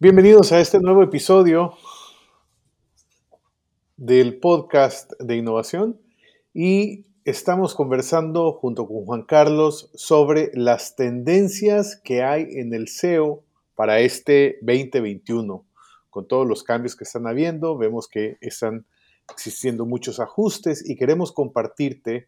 Bienvenidos a este nuevo episodio del podcast de innovación y estamos conversando junto con Juan Carlos sobre las tendencias que hay en el SEO para este 2021. Con todos los cambios que están habiendo, vemos que están existiendo muchos ajustes y queremos compartirte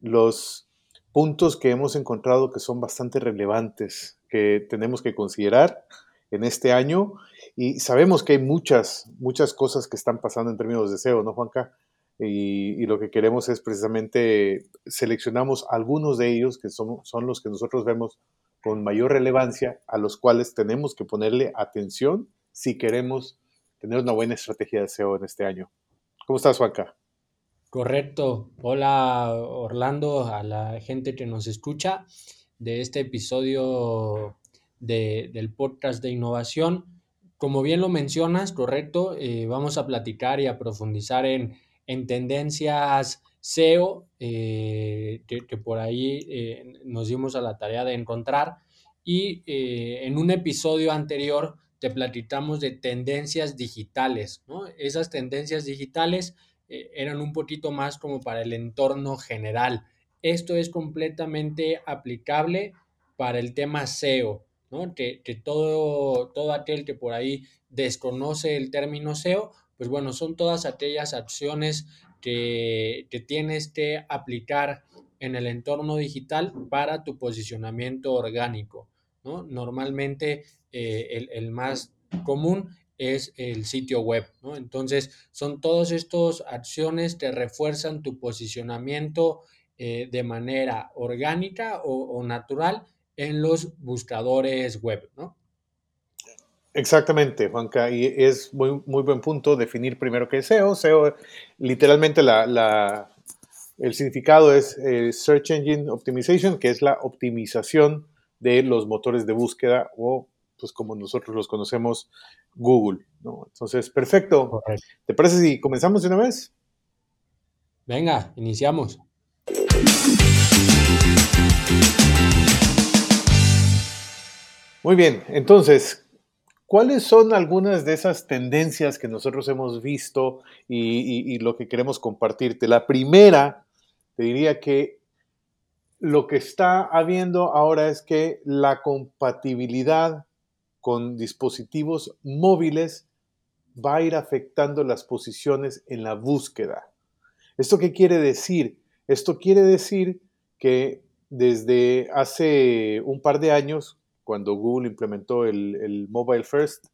los puntos que hemos encontrado que son bastante relevantes, que tenemos que considerar en este año y sabemos que hay muchas, muchas cosas que están pasando en términos de SEO, ¿no, Juanca? Y, lo que queremos es precisamente seleccionamos algunos de ellos que son, son los que nosotros vemos con mayor relevancia, a los cuales tenemos que ponerle atención si queremos tener una buena estrategia de SEO en este año. ¿Cómo estás, Juanca? Correcto. Hola, Orlando, a la gente que nos escucha de este episodio del podcast de innovación. Como bien lo mencionas, correcto, eh, vamos a platicar y a profundizar en, tendencias SEO eh, que, por ahí eh, nos dimos a la tarea de encontrar. Y en un episodio anterior te platicamos de tendencias digitales. Esas tendencias digitales eran un poquito más como para el entorno general. Esto es completamente aplicable para el tema SEO. Que, todo, todo aquel que por ahí desconoce el término SEO, pues bueno, son todas aquellas acciones que, tienes que aplicar en el entorno digital para tu posicionamiento orgánico, ¿no? Normalmente eh, el, más común es el sitio web. Entonces, son todas estas acciones que refuerzan tu posicionamiento eh, de manera orgánica o natural en los buscadores web, ¿no? Exactamente, Juanca, y es muy, muy buen punto definir primero qué es SEO. SEO, literalmente la, el significado es eh, Search Engine Optimization, que es la optimización de los motores de búsqueda o, pues como nosotros los conocemos, Google. ¿no? Entonces, perfecto. ¿Te parece si comenzamos de una vez? Venga, iniciamos. Muy bien, entonces, ¿cuáles son algunas de esas tendencias que nosotros hemos visto y, lo que queremos compartirte? La primera, te diría que lo que está habiendo ahora es que la compatibilidad con dispositivos móviles va a ir afectando las posiciones en la búsqueda. ¿Esto qué quiere decir? Esto quiere decir que desde hace un par de años, cuando Google implementó el, Mobile First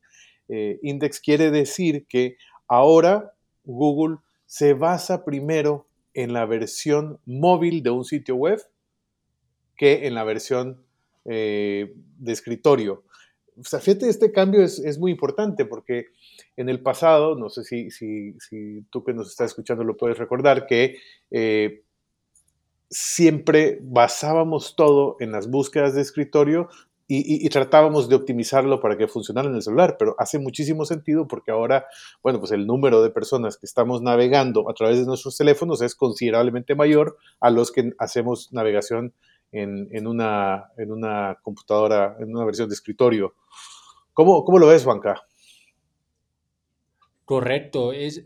eh, Index, quiere decir que ahora Google se basa primero en la versión móvil de un sitio web que en la versión eh, de escritorio. O sea, fíjate, este cambio es, muy importante porque en el pasado, no sé si, tú que nos estás escuchando lo puedes recordar, que eh, siempre basábamos todo en las búsquedas de escritorio y, tratábamos de optimizarlo para que funcionara en el celular, pero hace muchísimo sentido porque ahora, bueno, pues el número de personas que estamos navegando a través de nuestros teléfonos es considerablemente mayor a los que hacemos navegación en, una, en una computadora, en una versión de escritorio. ¿Cómo, cómo lo ves, Juanca? Correcto, es,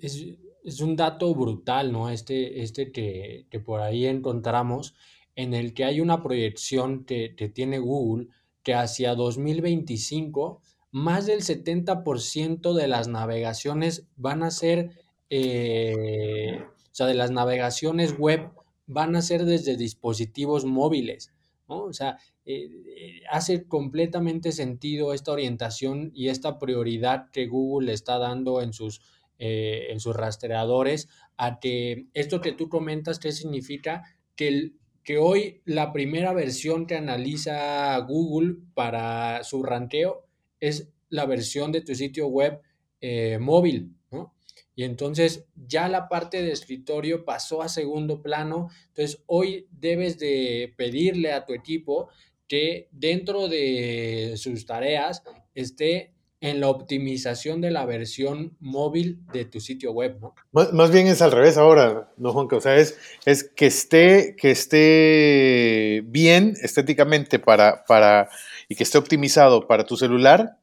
un dato brutal, ¿no? Este, este que, por ahí encontramos, en el que hay una proyección que, que tiene Google que hacia 2025 más del 70% de las navegaciones van a ser, eh, o sea, de las navegaciones web van a ser desde dispositivos móviles, ¿no? O sea, eh, eh, hace completamente sentido esta orientación y esta prioridad que Google está dando en sus, en sus rastreadores a que esto que tú comentas, ¿qué significa? Que el que hoy la primera versión que analiza Google para su ranteo es la versión de tu sitio web eh, móvil, ¿no? Y entonces ya la parte de escritorio pasó a segundo plano. Entonces hoy debes de pedirle a tu equipo que dentro de sus tareas esté en la optimización de la versión móvil de tu sitio web, ¿no? Más, bien es al revés ahora, ¿no, Juanca? O sea, es, es que, esté, que esté bien estéticamente para, para, y que esté optimizado para tu celular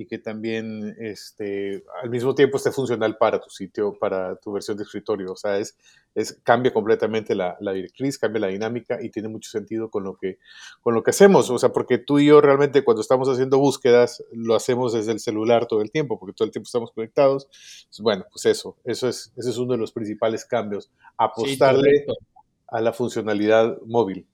y que también este, al mismo tiempo esté funcional para tu sitio, para tu versión de escritorio. O sea, es, es, cambia completamente la, la, directriz, cambia la dinámica y tiene mucho sentido con lo, que, con lo que hacemos. O sea, porque tú y yo realmente cuando estamos haciendo búsquedas lo hacemos desde el celular todo el tiempo, porque todo el tiempo estamos conectados. Bueno, pues eso, eso es, ese es uno de los principales cambios, apostarle a la funcionalidad móvil.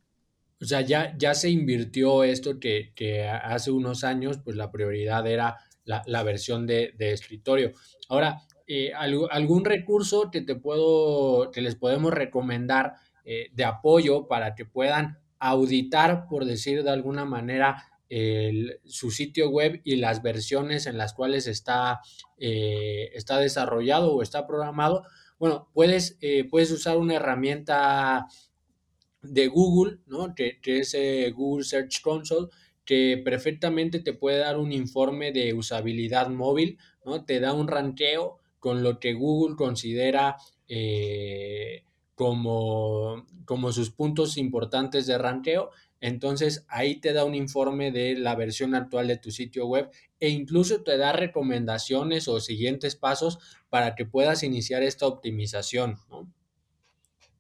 O sea, ya, ya se invirtió esto que, que hace unos años, pues la prioridad era la, la versión de, de, escritorio. Ahora, eh, algún recurso que te puedo, que les podemos recomendar eh, de apoyo para que puedan auditar, por decir de alguna manera, el, su sitio web y las versiones en las cuales está, eh, está desarrollado o está programado. Bueno, puedes, puedes usar una herramienta de Google, ¿no? que, que es eh, Google Search Console, que perfectamente te puede dar un informe de usabilidad móvil, ¿no? te da un ranqueo con lo que Google considera eh, como, como sus puntos importantes de ranqueo. Entonces ahí te da un informe de la versión actual de tu sitio web e incluso te da recomendaciones o siguientes pasos para que puedas iniciar esta optimización. ¿no?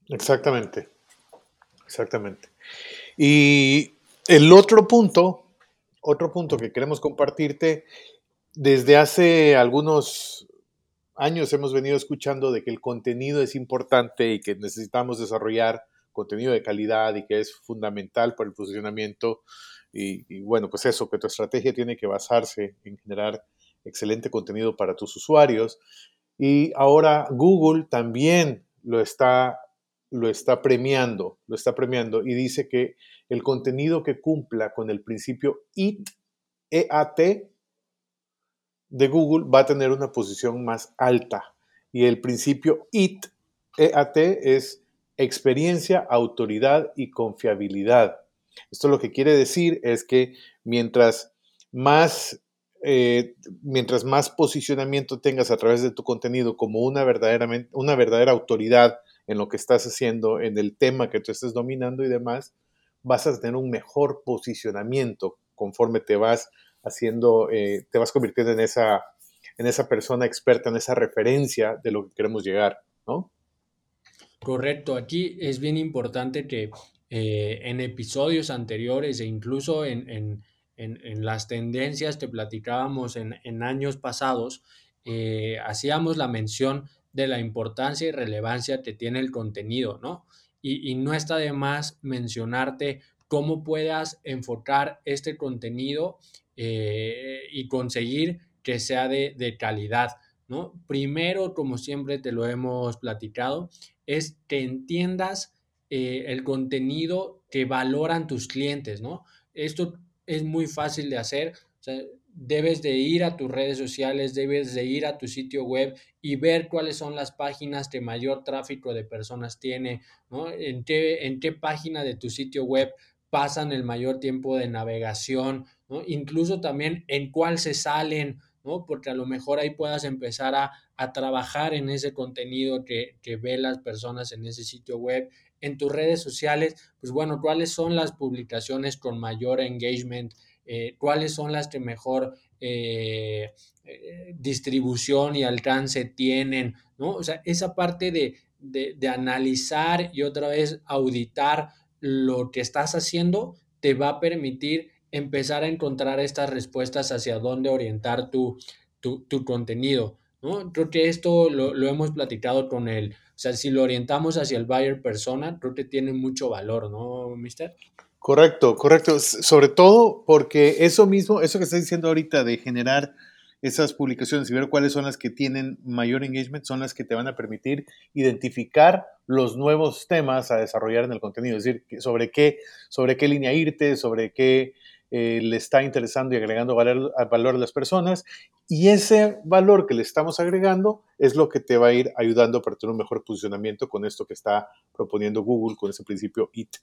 Exactamente. Exactamente. Y el otro punto, otro punto que queremos compartirte, desde hace algunos años hemos venido escuchando de que el contenido es importante y que necesitamos desarrollar contenido de calidad y que es fundamental para el posicionamiento. Y, bueno, pues eso, que tu estrategia tiene que basarse en generar excelente contenido para tus usuarios. Y ahora Google también lo está lo está premiando, lo está premiando y dice que el contenido que cumpla con el principio IT, EAT de Google va a tener una posición más alta. Y el principio IT, EAT es experiencia, autoridad y confiabilidad. Esto lo que quiere decir es que mientras más, eh, mientras más posicionamiento tengas a través de tu contenido como una, una verdadera autoridad en lo que estás haciendo, en el tema que tú estés dominando y demás, vas a tener un mejor posicionamiento conforme te vas haciendo, eh, te vas convirtiendo en esa, en esa persona experta, en esa referencia de lo que queremos llegar, ¿no? Correcto, aquí es bien importante que eh, en episodios anteriores e incluso en, en, en, las tendencias que platicábamos en, años pasados, eh, hacíamos la mención de la importancia y relevancia que tiene el contenido, ¿no? Y, no está de más mencionarte cómo puedas enfocar este contenido eh, y conseguir que sea de, calidad, ¿no? Primero, como siempre te lo hemos platicado, es que entiendas eh, el contenido que valoran tus clientes, ¿no? Esto es muy fácil de hacer. O sea, debes de ir a tus redes sociales, debes de ir a tu sitio web y ver cuáles son las páginas que mayor tráfico de personas tiene, ¿no? En qué, en qué página de tu sitio web pasan el mayor tiempo de navegación, ¿no? Incluso también en cuál se salen, ¿no? Porque a lo mejor ahí puedas empezar a, a trabajar en ese contenido que, que ven las personas en ese sitio web. En tus redes sociales, pues bueno, cuáles son las publicaciones con mayor engagement, eh, cuáles son las que mejor eh, eh, distribución y alcance tienen, ¿no? O sea, esa parte de, de, analizar y otra vez auditar lo que estás haciendo te va a permitir empezar a encontrar estas respuestas hacia dónde orientar tu, tu, tu contenido. ¿no? Creo que esto lo, lo, hemos platicado con él. O sea, si lo orientamos hacia el buyer persona, creo que tiene mucho valor, ¿no, mister? Correcto, correcto. Sobre todo porque eso mismo, eso que estás diciendo ahorita de generar esas publicaciones y ver cuáles son las que tienen mayor engagement son las que te van a permitir identificar los nuevos temas a desarrollar en el contenido, es decir, sobre qué, sobre qué línea irte, sobre qué eh, le está interesando y agregando valor, valor a las personas. Y ese valor que le estamos agregando es lo que te va a ir ayudando para tener un mejor posicionamiento con esto que está proponiendo Google con ese principio IT.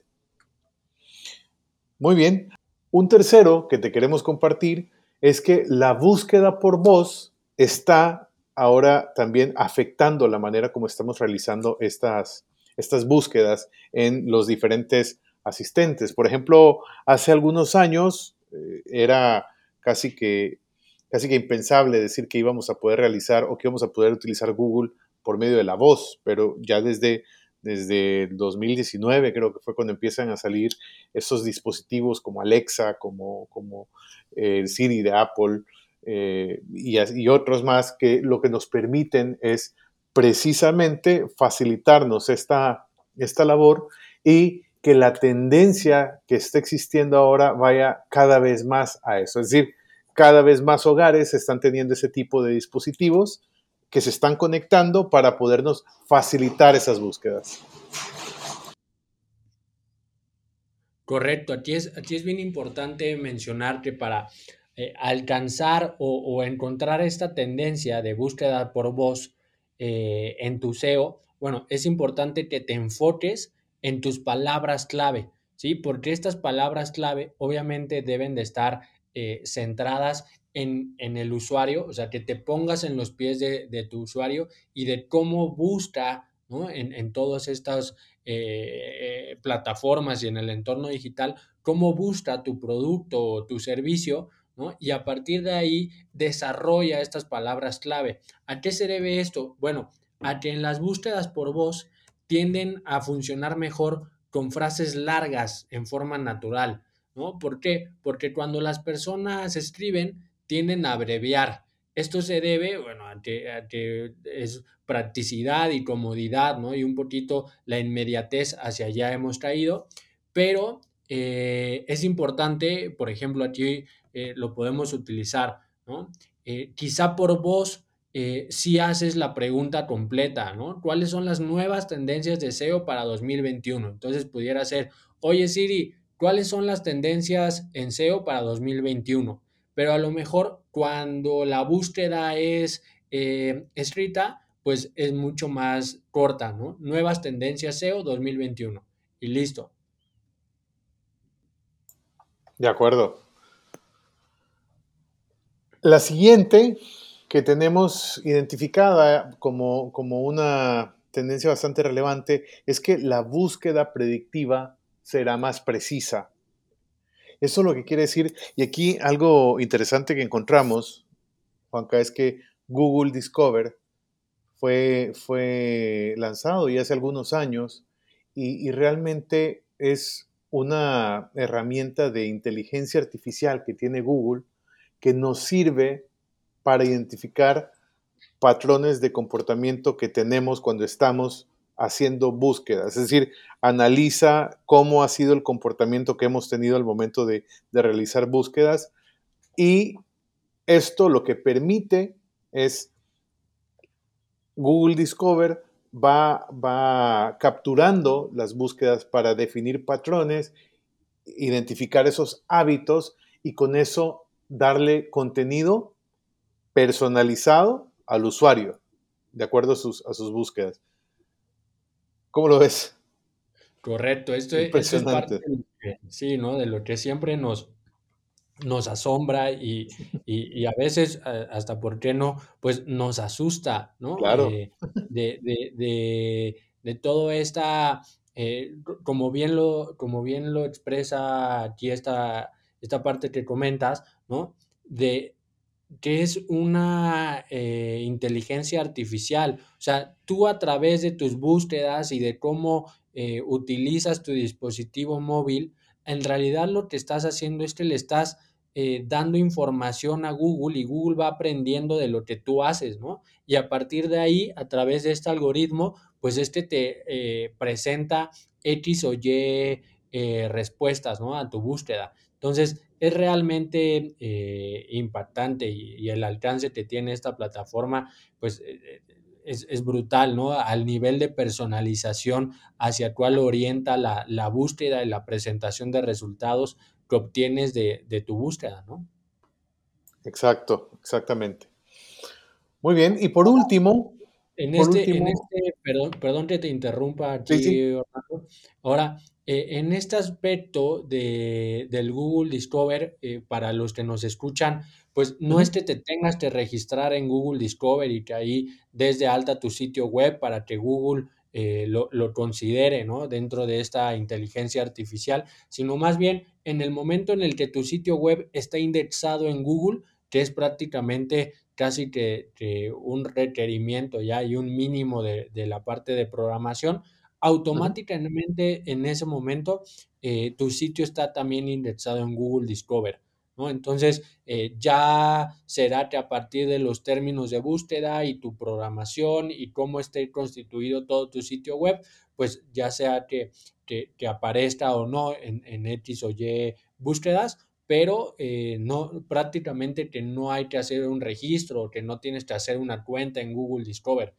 Muy bien. Un tercero que te queremos compartir es que la búsqueda por voz está ahora también afectando la manera como estamos realizando estas, estas búsquedas en los diferentes asistentes. Por ejemplo, hace algunos años eh, era casi que, casi que impensable decir que íbamos a poder realizar o que íbamos a poder utilizar Google por medio de la voz, pero ya desde, desde 2019 creo que fue cuando empiezan a salir esos dispositivos como Alexa, como, como eh, el Siri de Apple eh, y, y otros más que lo que nos permiten es precisamente facilitarnos esta, esta labor y que la tendencia que está existiendo ahora vaya cada vez más a eso. Es decir, cada vez más hogares están teniendo ese tipo de dispositivos que se están conectando para podernos facilitar esas búsquedas. Correcto, aquí es, aquí es bien importante mencionar que para eh, alcanzar o, encontrar esta tendencia de búsqueda por voz eh, en tu SEO, bueno, es importante que te enfoques en tus palabras clave, ¿sí? Porque estas palabras clave obviamente deben de estar eh, centradas en, el usuario, o sea, que te pongas en los pies de, tu usuario y de cómo busca en, todas estas eh, plataformas y en el entorno digital, cómo busca tu producto o tu servicio, ¿no? Y a partir de ahí desarrolla estas palabras clave. ¿A qué se debe esto? Bueno, a que en las búsquedas por voz tienden a funcionar mejor con frases largas en forma natural, ¿no? ¿Por qué? Porque cuando las personas escriben, tienden a abreviar. Esto se debe, bueno, a que, es practicidad y comodidad, ¿no? Y un poquito la inmediatez hacia allá hemos caído, pero eh, es importante, por ejemplo, aquí eh, lo podemos utilizar, ¿no? Eh, quizá por eh, si haces la pregunta completa, ¿no? ¿Cuáles son las nuevas tendencias de SEO para 2021? Entonces pudiera ser, oye Siri, ¿cuáles son las tendencias en SEO para 2021? Pero a lo mejor cuando la búsqueda es eh, escrita, pues es mucho más corta, ¿no? Nuevas tendencias SEO 2021 y listo. De acuerdo. La siguiente que tenemos identificada como, como una tendencia bastante relevante es que la búsqueda predictiva será más precisa. Eso es lo que quiere decir, y aquí algo interesante que encontramos, Juanca, es que Google Discover fue, fue lanzado ya hace algunos años y, y realmente es una herramienta de inteligencia artificial que tiene Google que nos sirve para identificar patrones de comportamiento que tenemos cuando estamos haciendo búsquedas. Es decir, analiza cómo ha sido el comportamiento que hemos tenido al momento de, realizar búsquedas y esto lo que permite es Google Discover va, va capturando las búsquedas para definir patrones, identificar esos hábitos y con eso darle contenido personalizado al usuario, de acuerdo a sus, a sus búsquedas. ¿Cómo lo ves? Correcto, esto, es parte de lo que, sí, ¿no? de lo que siempre nos, nos asombra y, a veces hasta, ¿por qué no? Pues nos asusta, ¿no? Claro. Eh, de, de, de, todo esta, eh, como, bien lo, como bien lo expresa aquí esta, esta parte que comentas, ¿no? De, que es una eh, inteligencia artificial. O sea, tú a través de tus búsquedas y de cómo eh, utilizas tu dispositivo móvil, en realidad lo que estás haciendo es que le estás eh, dando información a Google y Google va aprendiendo de lo que tú haces, ¿no? Y a partir de ahí, a través de este algoritmo, pues este te presenta X o Y respuestas ¿no? a tu búsqueda. Entonces, es realmente eh, impactante y, el alcance que tiene esta plataforma, pues eh, es, brutal, ¿no? Al nivel de personalización hacia cuál orienta la, búsqueda y la presentación de resultados que obtienes de, de tu búsqueda, ¿no? Exacto, exactamente. Muy bien, y por último, en este, en este, perdón, perdón que te interrumpa aquí, Ahora, eh, en este aspecto de, del Google Discover, eh, para los que nos escuchan, pues no es que te tengas que registrar en Google Discover y que ahí desde alta tu sitio web para que Google eh, lo, lo, considere ¿no? dentro de esta inteligencia artificial, sino más bien en el momento en el que tu sitio web está indexado en Google, que es prácticamente casi que, un requerimiento ya y un mínimo de, la parte de programación, automáticamente en ese momento eh, tu sitio está también indexado en Google Discover. ¿no? Entonces, eh, ya será que a partir de los términos de búsqueda y tu programación y cómo esté constituido todo tu sitio web, pues ya sea que, que, aparezca o no en, en X o Y búsquedas, pero eh, no, prácticamente que no hay que hacer un registro, que no tienes que hacer una cuenta en Google Discover.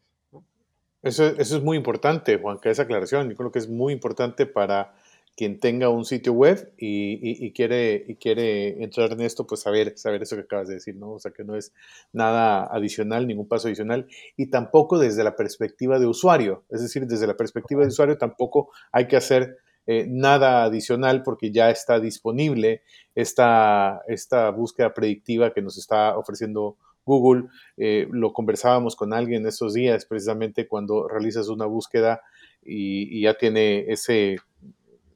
Eso, eso es muy importante, Juan, que esa aclaración. Yo creo que es muy importante para quien tenga un sitio web y, quiere, y quiere entrar en esto, pues saber, saber eso que acabas de decir, ¿no? O sea, que no es nada adicional, ningún paso adicional, y tampoco desde la perspectiva de usuario. Es decir, desde la perspectiva de usuario tampoco hay que hacer eh, nada adicional porque ya está disponible esta, esta búsqueda predictiva que nos está ofreciendo Google. Eh, lo conversábamos con alguien estos días, precisamente cuando realizas una búsqueda y, ya tiene ese,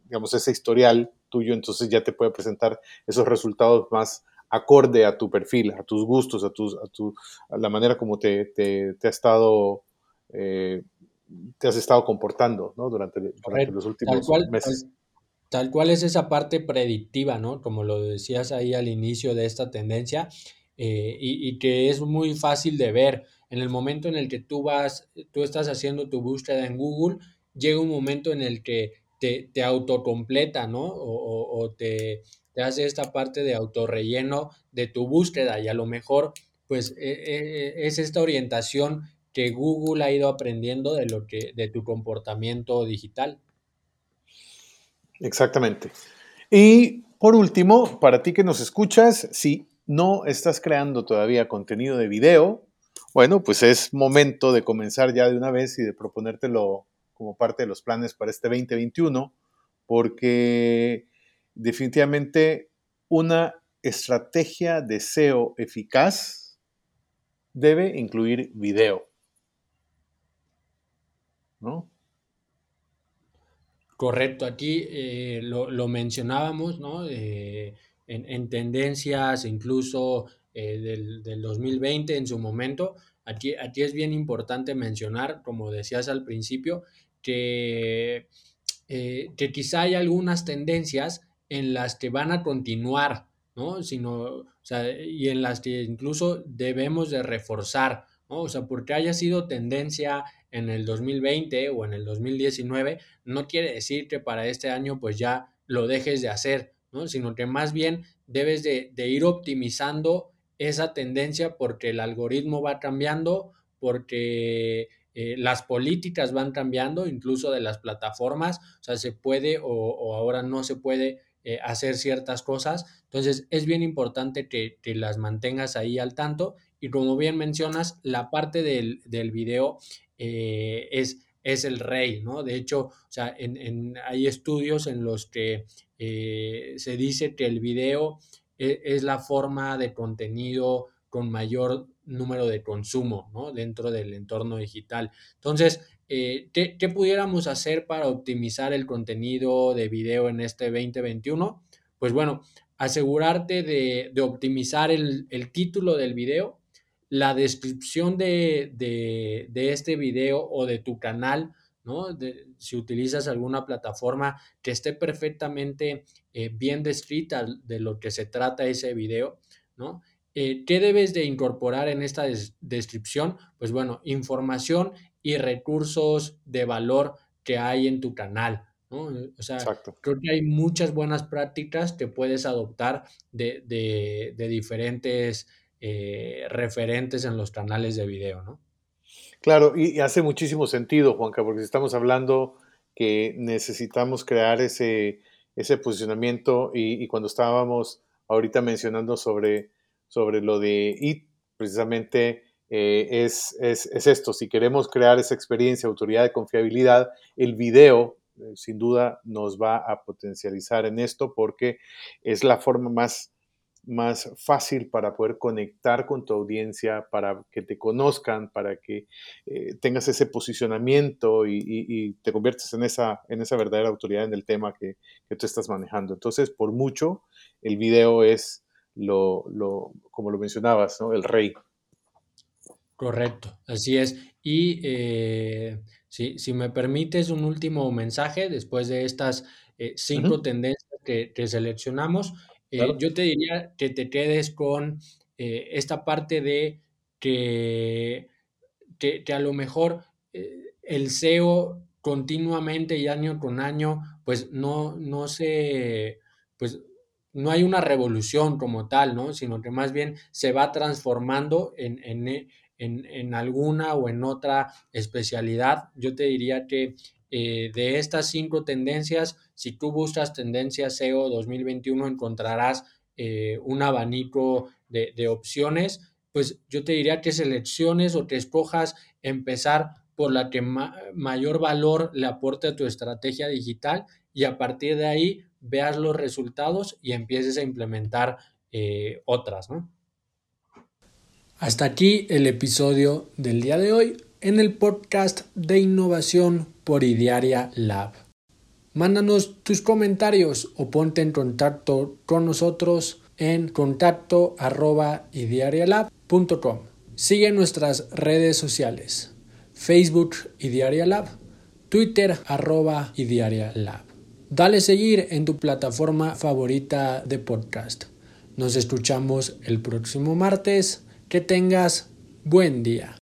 digamos, ese historial tuyo, entonces ya te puede presentar esos resultados más acorde a tu perfil, a tus gustos, a, tus, a, tu, a la manera como te, te, ha estado eh, te has estado comportando ¿no? durante, los últimos meses. Tal, cual es esa parte predictiva, ¿no? Como lo decías ahí al inicio de esta tendencia, eh, y, que es muy fácil de ver. En el momento en el que tú vas, tú estás haciendo tu búsqueda en Google, llega un momento en el que te, te autocompleta, ¿no? O, te, te, hace esta parte de autorrelleno de tu búsqueda y a lo mejor, pues, e, e, es esta orientación que Google ha ido aprendiendo de lo que de tu comportamiento digital. Exactamente. Y por último, para ti que nos escuchas, si no estás creando todavía contenido de video, bueno, pues es momento de comenzar ya de una vez y de proponértelo como parte de los planes para este 2021, porque definitivamente una estrategia de SEO eficaz debe incluir video. ¿No? Correcto, aquí eh, lo, mencionábamos, ¿no? Eh, en, tendencias incluso eh, del, 2020 en su momento. Aquí, aquí es bien importante mencionar, como decías al principio, que, que quizá hay algunas tendencias en las que van a continuar, ¿no? Sino, y en las que incluso debemos de reforzar, ¿no? O sea, porque haya sido tendencia en el 2020 o en el 2019, no quiere decir que para este año pues ya lo dejes de hacer, ¿no? Sino que más bien debes de, ir optimizando esa tendencia porque el algoritmo va cambiando, porque eh, las políticas van cambiando, incluso de las plataformas, o sea, se puede o, ahora no se puede eh, hacer ciertas cosas. Entonces, es bien importante que, las mantengas ahí al tanto. Y como bien mencionas, la parte del video eh, es, es el rey, ¿no? De hecho, o sea, hay estudios en los que eh, se dice que el video e, es, la forma de contenido con mayor número de consumo, ¿no? Dentro del entorno digital. Entonces, eh, ¿qué, pudiéramos hacer para optimizar el contenido de video en este 2021? Pues bueno, asegurarte de, optimizar el, el, título del video, la descripción de, este video o de tu canal, ¿no? si utilizas alguna plataforma que esté perfectamente eh, bien descrita de lo que se trata ese video, ¿no? Eh, ¿Qué debes de incorporar en esta descripción? Pues bueno, información y recursos de valor que hay en tu canal, ¿no? O sea, creo que hay muchas buenas prácticas que puedes adoptar de, de, diferentes eh, referentes en los canales de video, ¿no? Claro, y, hace muchísimo sentido, Juanca, porque estamos hablando que necesitamos crear ese, ese posicionamiento y, cuando estábamos ahorita mencionando sobre, sobre lo de IT, precisamente eh, es, es, es, esto, si queremos crear esa experiencia, autoridad de confiabilidad, el video eh, sin duda nos va a potencializar en esto porque es la forma más más fácil para poder conectar con tu audiencia, para que te conozcan, para que eh, tengas ese posicionamiento y, te conviertes en esa, en esa verdadera autoridad en el tema que, que tú estás manejando. Entonces, por mucho, el video es lo, lo como lo mencionabas, ¿no? El rey. Correcto, así es. Y eh, si, me permites un último mensaje después de estas eh, cinco tendencias que, que seleccionamos, eh, yo te diría que te quedes con eh, esta parte de que, que, a lo mejor eh, el SEO continuamente y año con año, pues no, no se, pues no hay una revolución como tal, ¿no? Sino que más bien se va transformando en, en, en alguna o en otra especialidad. Yo te diría que de estas cinco tendencias, si tú buscas tendencias SEO 2021, encontrarás eh, un abanico de, opciones. Pues yo te diría que selecciones o que escojas empezar por la que mayor valor le aporte a tu estrategia digital y a partir de ahí veas los resultados y empieces a implementar eh, otras. Hasta aquí el episodio del día de hoy en el podcast de innovación por Idiaria Lab. Mándanos tus comentarios o ponte en contacto con nosotros en contacto arroba Sigue nuestras redes sociales, Facebook Idearialab, Twitter arroba Idearialab. Dale seguir en tu plataforma favorita de podcast. Nos escuchamos el próximo martes. Que tengas buen día.